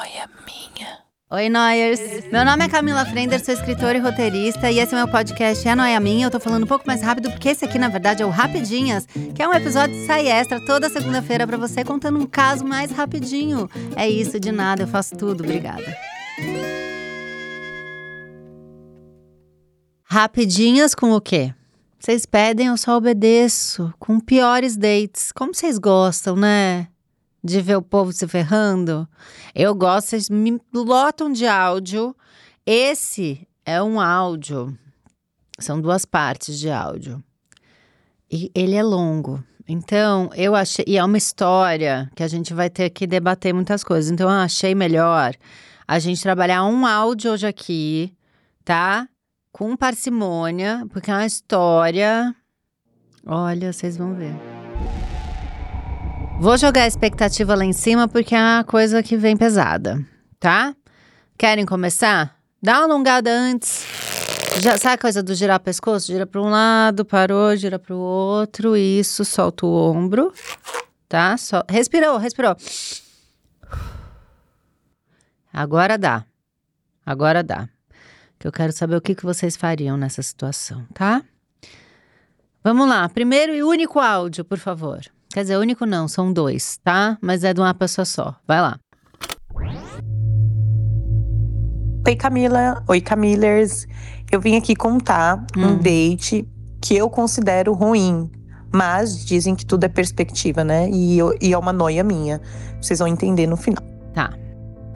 noia minha. Oi, Noyers! Meu nome é Camila Frender, sou escritora e roteirista, e esse é meu podcast É Noia Minha. Eu tô falando um pouco mais rápido, porque esse aqui, na verdade, é o Rapidinhas, que é um episódio de sai extra toda segunda-feira pra você, contando um caso mais rapidinho. É isso, de nada, eu faço tudo, obrigada. Rapidinhas com o quê? Vocês pedem, eu só obedeço. Com piores dates. Como vocês gostam, né? De ver o povo se ferrando. Eu gosto, vocês me lotam de áudio. Esse é um áudio. São duas partes de áudio. E ele é longo. Então, eu achei. E é uma história que a gente vai ter que debater muitas coisas. Então, eu achei melhor a gente trabalhar um áudio hoje aqui, tá? Com parcimônia, porque é uma história. Olha, vocês vão ver. Vou jogar a expectativa lá em cima porque é uma coisa que vem pesada, tá? Querem começar? Dá uma alongada antes. Já, sabe a coisa do girar o pescoço? Gira para um lado, parou, gira para o outro. Isso, solta o ombro, tá? Sol... Respirou, respirou. Agora dá. Agora dá. Que eu quero saber o que, que vocês fariam nessa situação, tá? Vamos lá. Primeiro e único áudio, por favor. Quer dizer, único não, são dois, tá? Mas é de uma pessoa só. Vai lá. Oi, Camila. Oi, Camilers. Eu vim aqui contar Hum. um date que eu considero ruim. Mas dizem que tudo é perspectiva, né? E, eu- e é uma noia minha. Vocês vão entender no final. Tá.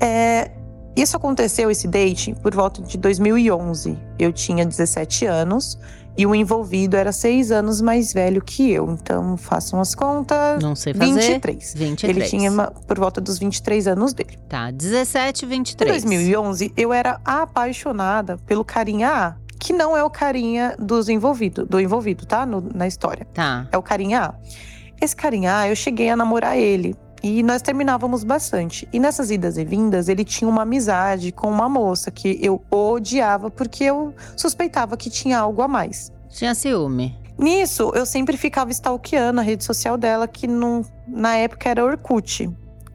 É, isso aconteceu, esse date, por volta de 2011. Eu tinha 17 anos e o envolvido era seis anos mais velho que eu. Então, façam as contas. Não sei fazer. 23. 23. Ele tinha por volta dos 23 anos dele. Tá, 17, Em 23. 2011, eu era apaixonada pelo carinha A, que não é o carinha dos envolvido, do envolvido, tá? No- na história. Tá. É o carinha A. Esse carinha A, eu cheguei a namorar ele. E nós terminávamos bastante. E nessas idas e vindas, ele tinha uma amizade com uma moça que eu odiava porque eu suspeitava que tinha algo a mais. Tinha ciúme. Nisso, eu sempre ficava stalkeando a rede social dela, que não- na época era Orkut.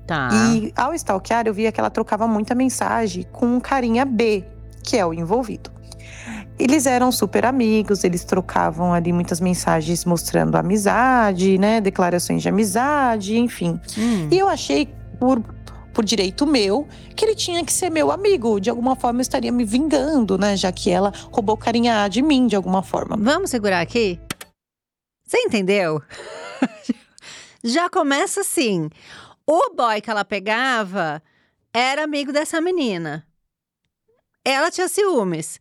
Tá. E ao stalkear, eu via que ela trocava muita mensagem com um carinha B, que é o envolvido. Eles eram super amigos, eles trocavam ali muitas mensagens mostrando amizade, né? Declarações de amizade, enfim. Hum. E eu achei, por, por direito meu, que ele tinha que ser meu amigo. De alguma forma, eu estaria me vingando, né? Já que ela roubou o carinha de mim, de alguma forma. Vamos segurar aqui? Você entendeu? Já começa assim. O boy que ela pegava era amigo dessa menina. Ela tinha ciúmes.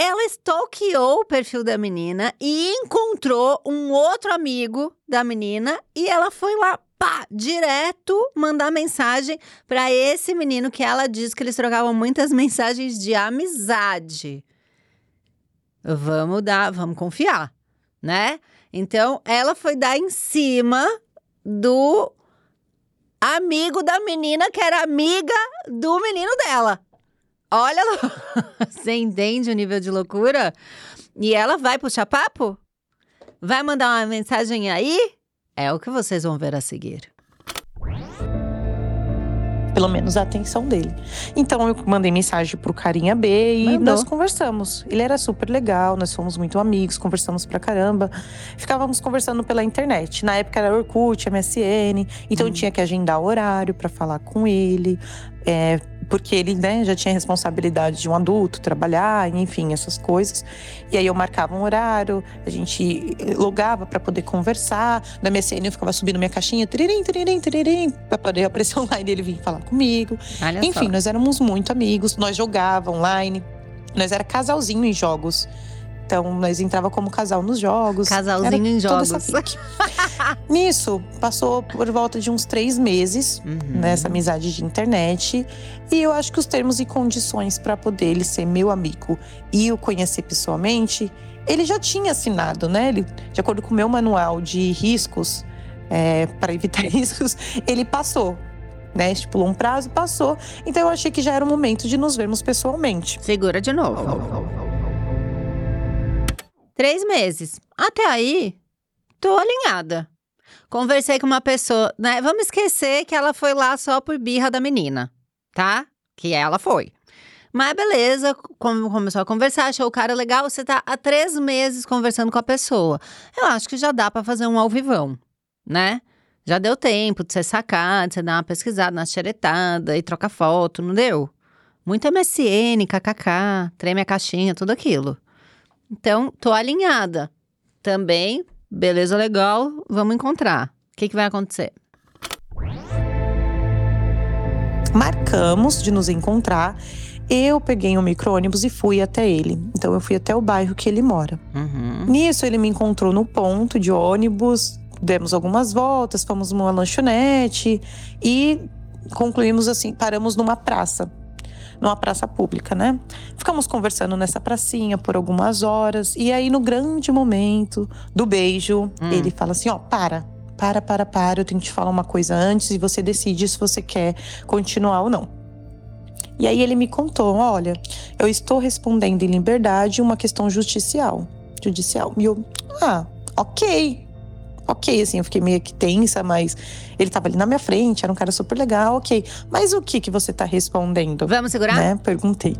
Ela stalkeou o perfil da menina e encontrou um outro amigo da menina e ela foi lá, pá, direto mandar mensagem para esse menino que ela diz que eles trocavam muitas mensagens de amizade. Vamos dar, vamos confiar, né? Então, ela foi dar em cima do amigo da menina que era amiga do menino dela. Olha lá. Você entende o nível de loucura? E ela vai puxar papo? Vai mandar uma mensagem aí? É o que vocês vão ver a seguir. Pelo menos a atenção dele. Então eu mandei mensagem pro carinha B e Mandou. nós conversamos. Ele era super legal, nós fomos muito amigos, conversamos pra caramba. Ficávamos conversando pela internet. Na época era Orkut, MSN, então Hum. eu tinha que agendar horário pra falar com ele. é, porque ele né, já tinha responsabilidade de um adulto, trabalhar, enfim, essas coisas. E aí eu marcava um horário, a gente logava pra poder conversar. Na MSN eu ficava subindo minha caixinha, tiririm, tiririm, tiririm, pra poder aparecer online e ele vir falar comigo. Olha Enfim, só. nós éramos muito amigos, nós jogávamos online, nós era casalzinho em jogos. Então, nós entrava como casal nos jogos. Casalzinho em jogos. Nisso, passou por volta de uns três meses Uhum. nessa amizade de internet. E eu acho que os termos e condições para poder ele ser meu amigo e o conhecer pessoalmente, ele já tinha assinado, né? Ele, de acordo com o meu manual de riscos, para evitar riscos, ele passou. Né, estipulou um prazo, passou. Então eu achei que já era o momento de nos vermos pessoalmente. Segura de novo. Três meses. Até aí, tô alinhada. Conversei com uma pessoa, né? Vamos esquecer que ela foi lá só por birra da menina, tá? Que ela foi. Mas beleza, começou a conversar, achou o cara legal, você tá há três meses conversando com a pessoa. Eu acho que já dá pra fazer um alvivão, né? Já deu tempo de você sacar, de você dar uma pesquisada na xeretada e trocar foto, não deu? Muito MSN, kkk, treme a caixinha, tudo aquilo. Então, tô alinhada. Também, beleza, legal, vamos encontrar. O que, que vai acontecer? Marcamos de nos encontrar. Eu peguei um micro-ônibus e fui até ele. Então, eu fui até o bairro que ele mora. Uhum. Nisso, ele me encontrou no ponto de ônibus, demos algumas voltas, fomos numa lanchonete e concluímos assim, paramos numa praça. Numa praça pública, né? Ficamos conversando nessa pracinha por algumas horas. E aí, no grande momento do beijo, Hum. ele fala assim: ó, para, para, para, para. Eu tenho que te falar uma coisa antes e você decide se você quer continuar ou não. E aí ele me contou: olha, eu estou respondendo em liberdade uma questão justicial. Judicial. E eu, ah, ok. Ok, assim, eu fiquei meio que tensa, mas ele tava ali na minha frente, era um cara super legal, ok. Mas o que que você tá respondendo? Vamos segurar? Né? Perguntei.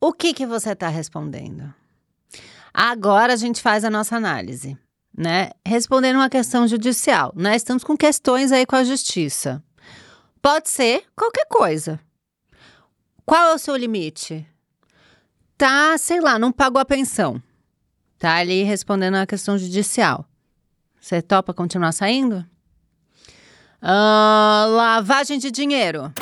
O que que você está respondendo? Agora a gente faz a nossa análise, né? Respondendo uma questão judicial, né? Estamos com questões aí com a justiça. Pode ser qualquer coisa. Qual é o seu limite? Tá, sei lá, não pagou a pensão. Tá ali respondendo a questão judicial. Você topa continuar saindo? Ah, lavagem de dinheiro.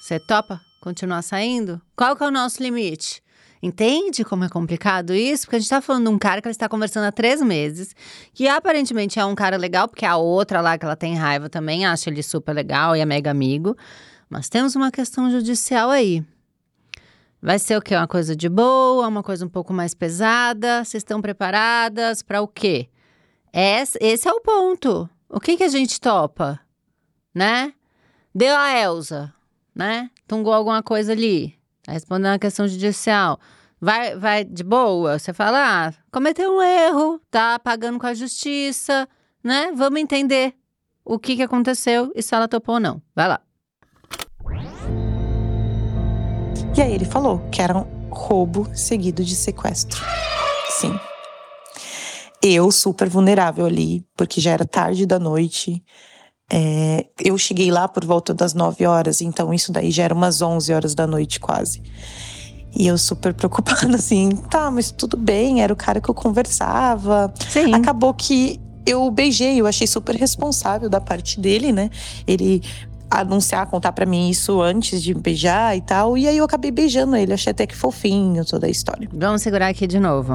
Você topa continuar saindo? Qual que é o nosso limite? Entende como é complicado isso? Porque a gente tá falando de um cara que ela está conversando há três meses, que aparentemente é um cara legal, porque a outra lá que ela tem raiva também acha ele super legal e é mega amigo. Mas temos uma questão judicial aí. Vai ser o quê? Uma coisa de boa, uma coisa um pouco mais pesada? Vocês estão preparadas para o quê? Esse, é o ponto. O que, que a gente topa? Né? Deu a Elsa, né? Tungou alguma coisa ali. Tá respondendo a questão judicial. Vai, vai de boa? Você fala, ah, cometeu um erro, tá pagando com a justiça, né? Vamos entender o que, que aconteceu e se ela topou ou não. Vai lá. E aí ele falou que era um roubo seguido de sequestro. Sim. Eu, super vulnerável ali, porque já era tarde da noite. É, eu cheguei lá por volta das 9 horas, então isso daí já era umas 11 horas da noite quase. E eu super preocupada, assim, tá, mas tudo bem, era o cara que eu conversava. Sim. Acabou que eu beijei, eu achei super responsável da parte dele, né? Ele anunciar, contar pra mim isso antes de beijar e tal. E aí eu acabei beijando ele, achei até que fofinho toda a história. Vamos segurar aqui de novo.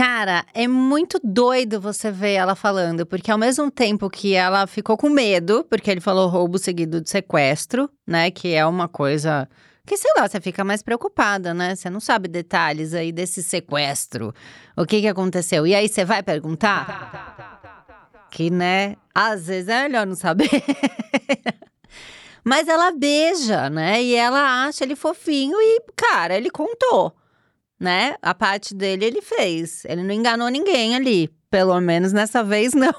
Cara, é muito doido você ver ela falando, porque ao mesmo tempo que ela ficou com medo, porque ele falou roubo seguido de sequestro, né? Que é uma coisa que, sei lá, você fica mais preocupada, né? Você não sabe detalhes aí desse sequestro. O que que aconteceu? E aí você vai perguntar? Que, né? Às vezes é melhor não saber. Mas ela beija, né? E ela acha ele fofinho e, cara, ele contou né? A parte dele ele fez. Ele não enganou ninguém ali. Pelo menos nessa vez, não.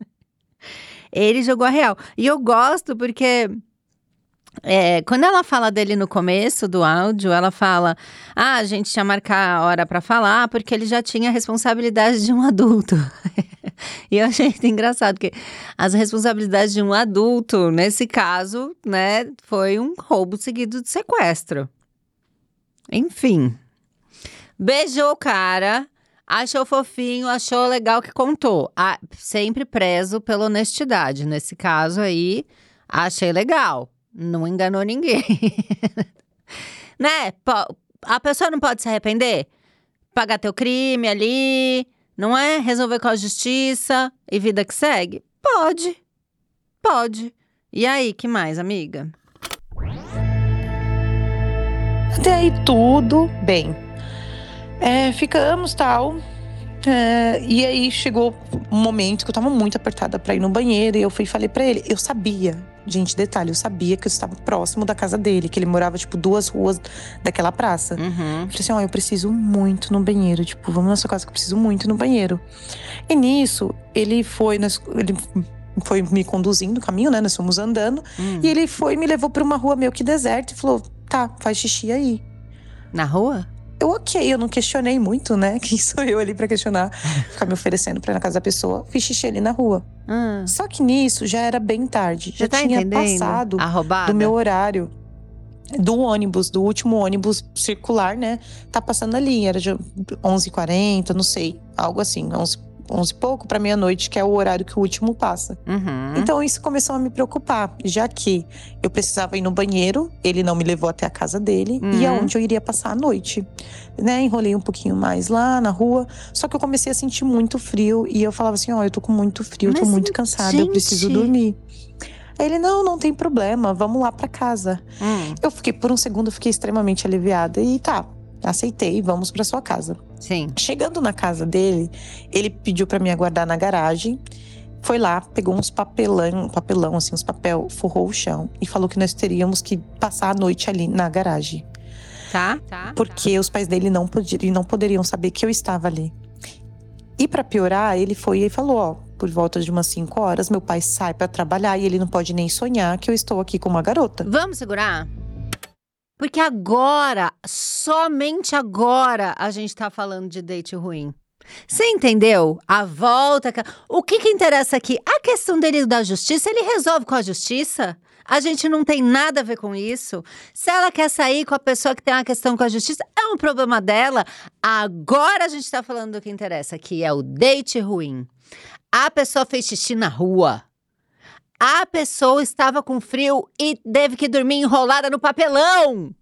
ele jogou a real. E eu gosto porque. é, quando ela fala dele no começo do áudio, ela fala: Ah, a gente tinha marcar a hora pra falar porque ele já tinha a responsabilidade de um adulto. e eu achei engraçado, porque as responsabilidades de um adulto, nesse caso, né, foi um roubo seguido de sequestro. Enfim. Beijou o cara, achou fofinho, achou legal que contou. Ah, sempre prezo pela honestidade. Nesse caso aí, achei legal. Não enganou ninguém. né? A pessoa não pode se arrepender? Pagar teu crime ali, não é? Resolver com a justiça e vida que segue? Pode. Pode. E aí, que mais, amiga? Até aí tudo bem. É, ficamos tal. É, e aí chegou um momento que eu tava muito apertada pra ir no banheiro e eu fui e falei pra ele. Eu sabia, gente, detalhe, eu sabia que eu estava próximo da casa dele, que ele morava tipo duas ruas daquela praça. Uhum. Eu falei assim: ó, eu preciso muito no banheiro. Tipo, vamos na sua casa que eu preciso muito no banheiro. E nisso, ele foi, nas, ele foi me conduzindo o caminho, né? Nós fomos andando. Hum. E ele foi e me levou pra uma rua meio que deserta e falou: tá, faz xixi aí. Na rua? Eu, ok, eu não questionei muito, né? Quem sou eu ali pra questionar? Ficar me oferecendo pra ir na casa da pessoa. Fiz xixi ali na rua. Hum. Só que nisso já era bem tarde. Já tá tinha entendendo? passado do meu horário. Do ônibus, do último ônibus circular, né? Tá passando ali. Era de 11h40, não sei. Algo assim. 11, 11 e pouco pra meia-noite, que é o horário que o último passa. Uhum. Então isso começou a me preocupar, já que eu precisava ir no banheiro, ele não me levou até a casa dele e Uhum. aonde eu iria passar a noite. Né? Enrolei um pouquinho mais lá na rua, só que eu comecei a sentir muito frio e eu falava assim: ó, eu tô com muito frio, eu tô Mas, muito cansada, eu preciso dormir. Aí ele: não, não tem problema, vamos lá pra casa. Hum, Eu fiquei, por um segundo, fiquei extremamente aliviada e tá, aceitei, vamos pra sua casa. sim. Chegando na casa dele, ele pediu pra me aguardar na garagem. Foi lá, pegou uns papelão, papelão assim, uns papel, forrou o chão e falou que nós teríamos que passar a noite ali na garagem, Tá? Tá. porque os pais dele não poderiam, não poderiam saber que eu estava ali. E pra piorar, ele foi e falou, ó, por volta de umas 5 horas, meu pai sai pra trabalhar e ele não pode nem sonhar que eu estou aqui com uma garota. Vamos segurar? Porque agora, somente agora, a gente tá falando de date ruim. Você entendeu? A volta. O que que interessa aqui? A questão dele da justiça, ele resolve com a justiça. A gente não tem nada a ver com isso. Se ela quer sair com a pessoa que tem uma questão com a justiça, é um problema dela. Agora a gente tá falando do que interessa, que é o date ruim. A pessoa fez xixi na rua. A pessoa estava com frio e teve que dormir enrolada no papelão.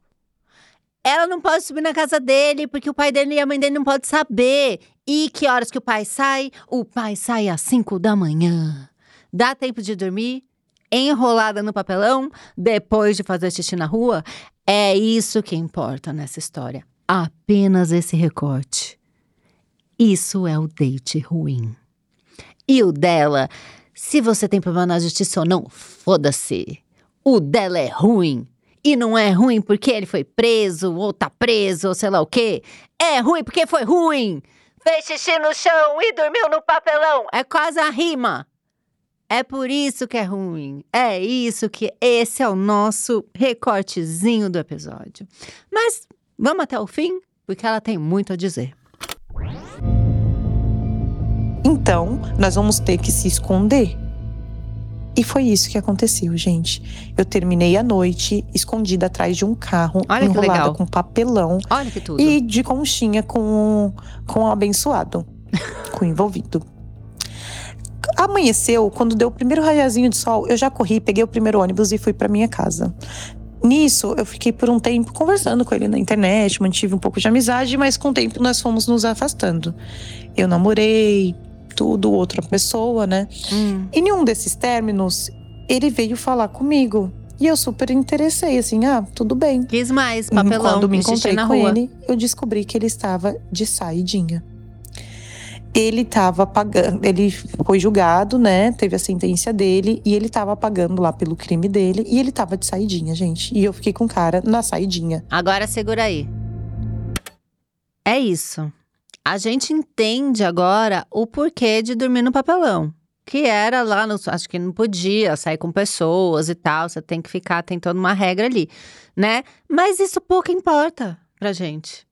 Ela não pode subir na casa dele porque o pai dele e a mãe dele não podem saber. E que horas que o pai sai? O pai sai às 5 da manhã. Dá tempo de dormir? Enrolada no papelão? Depois de fazer xixi na rua? É isso que importa nessa história. Apenas esse recorte. Isso é o date ruim. E o dela, se você tem problema na justiça ou não, foda-se. O dela é ruim. E não é ruim porque ele foi preso, ou tá preso, ou sei lá o quê. É ruim porque foi ruim. Fez xixi no chão e dormiu no papelão. É quase a rima. É por isso que é ruim. É isso que. Esse é o nosso recortezinho do episódio. Mas vamos até o fim, porque ela tem muito a dizer. Então, nós vamos ter que se esconder. E foi isso que aconteceu, gente. Eu terminei a noite escondida atrás de um carro, Olha enrolada com papelão Olha que tudo. e de conchinha com, com o abençoado, com o envolvido. Amanheceu, quando deu o primeiro raiazinho de sol, eu já corri, peguei o primeiro ônibus e fui para minha casa. Nisso, eu fiquei por um tempo conversando com ele na internet, mantive um pouco de amizade, mas com o tempo nós fomos nos afastando. Eu namorei, tudo, outra pessoa, né? Hum. E em um desses términos, ele veio falar comigo. E eu super interessei, assim, ah, tudo bem. Quis mais papelão. Quando me encontrei na com rua. ele, eu descobri que ele estava de saidinha. Ele estava pagando, ele foi julgado, né? Teve a sentença dele e ele estava pagando lá pelo crime dele e ele estava de saidinha, gente. E eu fiquei com o cara na saidinha. Agora segura aí. É isso. A gente entende agora o porquê de dormir no papelão. Que era lá, no, acho que não podia sair com pessoas e tal, você tem que ficar, tem toda uma regra ali, né? Mas isso pouco importa pra gente.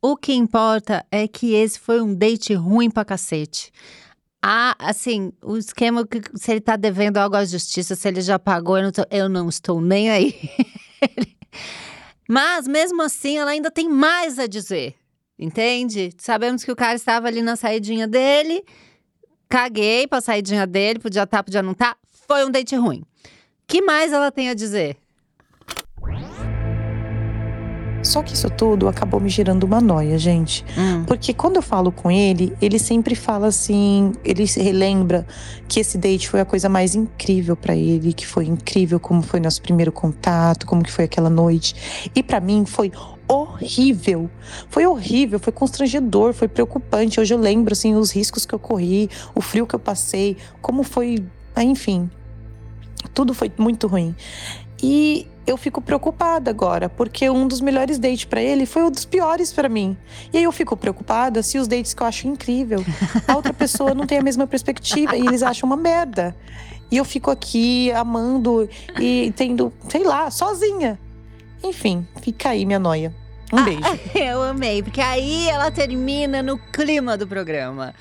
O que importa é que esse foi um date ruim pra cacete. Ah, assim, o esquema que se ele tá devendo algo à justiça, se ele já pagou, eu não, tô- eu não estou nem aí. Mas mesmo assim, ela ainda tem mais a dizer. Entende? Sabemos que o cara estava ali na saidinha dele. Caguei pra saidinha dele, podia estar, podia não estar. Foi um date ruim. que mais ela tem a dizer? Só que isso tudo acabou me gerando uma noia, gente. Hum. Porque quando eu falo com ele, ele sempre fala assim, ele se relembra que esse date foi a coisa mais incrível pra ele, que foi incrível como foi nosso primeiro contato, como que foi aquela noite. E pra mim foi horrível. Foi horrível, foi constrangedor, foi preocupante. Hoje eu lembro assim os riscos que eu corri, o frio que eu passei, como foi, ah, enfim. Tudo foi muito ruim. E eu fico preocupada agora, porque um dos melhores dates para ele foi um dos piores para mim. E aí eu fico preocupada se os dates que eu acho incrível, a outra pessoa não tem a mesma perspectiva e eles acham uma merda. E eu fico aqui amando e tendo, sei lá, sozinha. Enfim, fica aí minha noia. Um beijo. Ah, eu amei, porque aí ela termina no clima do programa.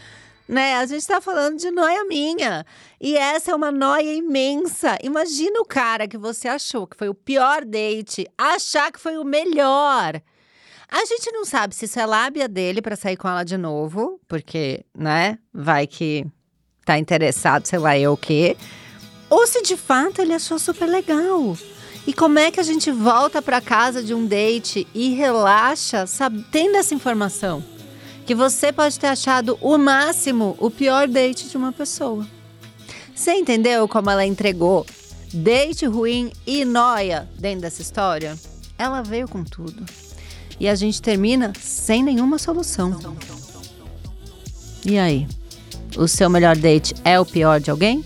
Né? A gente tá falando de noia minha. E essa é uma noia imensa. Imagina o cara que você achou que foi o pior date, achar que foi o melhor. A gente não sabe se isso é lábia dele para sair com ela de novo, porque, né, vai que tá interessado, sei lá eu o quê. Ou se de fato ele achou super legal. E como é que a gente volta para casa de um date e relaxa, sabe, tendo essa informação? Que você pode ter achado o máximo o pior date de uma pessoa. Você entendeu como ela entregou date ruim e noia dentro dessa história? Ela veio com tudo. E a gente termina sem nenhuma solução. E aí? O seu melhor date é o pior de alguém?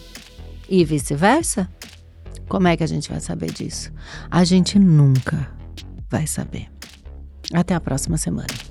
E vice-versa? Como é que a gente vai saber disso? A gente nunca vai saber. Até a próxima semana.